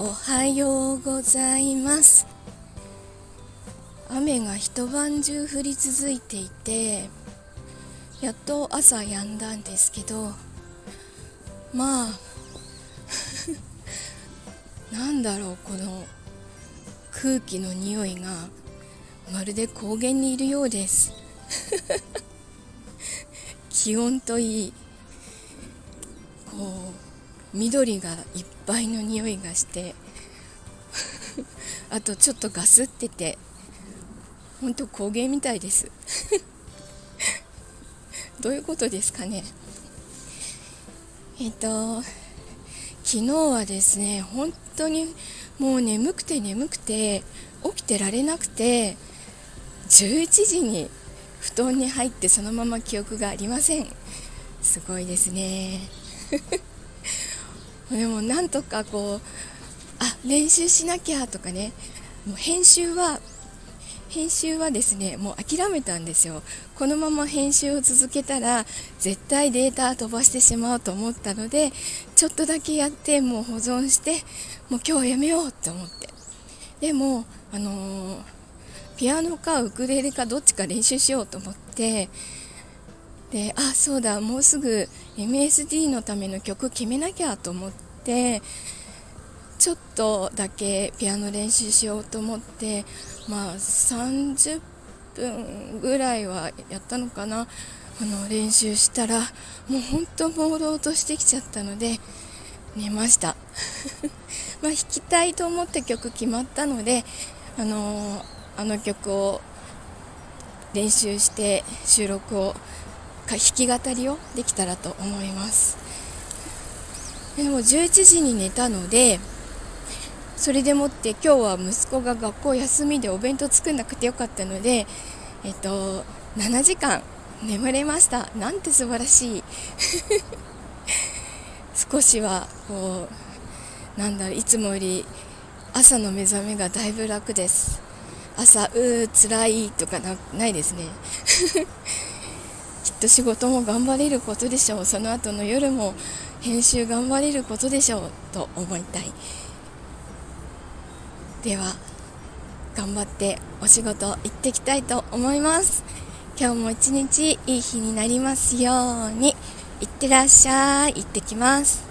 おはようございます。雨が一晩中降り続いていてやっと朝止んだんですけどまあ なんだろうこの空気の匂いがまるで高原にいるようです。気温といいこう緑がいっぱいの匂いがして あとちょっとガスっててほんと工芸みたいです。どういうことですかね。えっと昨日はですね本当にもう眠くて眠くて起きてられなくて11時に布団に入ってそのまま記憶がありません。すごいですね。でもなんとかこうあ練習しなきゃとかね。もう編集は編集はですねもう諦めたんですよ。このまま編集を続けたら絶対データ飛ばしてしまうと思ったのでちょっとだけやってもう保存してもう今日やめようって思って。でもあのー、ピアノかウクレレかどっちか練習しようと思ってであそうだもうすぐ MSD のための曲決めなきゃと思ってちょっとだけピアノ練習しようと思ってまあ30分ぐらいはやったのかなあの練習したらもう本当朦朧としてきちゃったので寝ました。まあ弾きたいと思った曲決まったのであのあの曲を練習して収録を弾き語りをできたらと思います。でも11時に寝たのでそれでもって今日は息子が学校休みでお弁当作んなくてよかったのでえっと7時間眠れました。なんて素晴らしい。少しはこうなんだろういつもより朝の目覚めがだいぶ楽です。朝うーつらいとかないですね。きっと仕事も頑張れることでしょう。その後の夜も編集頑張れることでしょうと思いたい。では頑張ってお仕事行ってきたいと思います。今日も一日いい日になりますように。いってらっしゃい。行ってきます。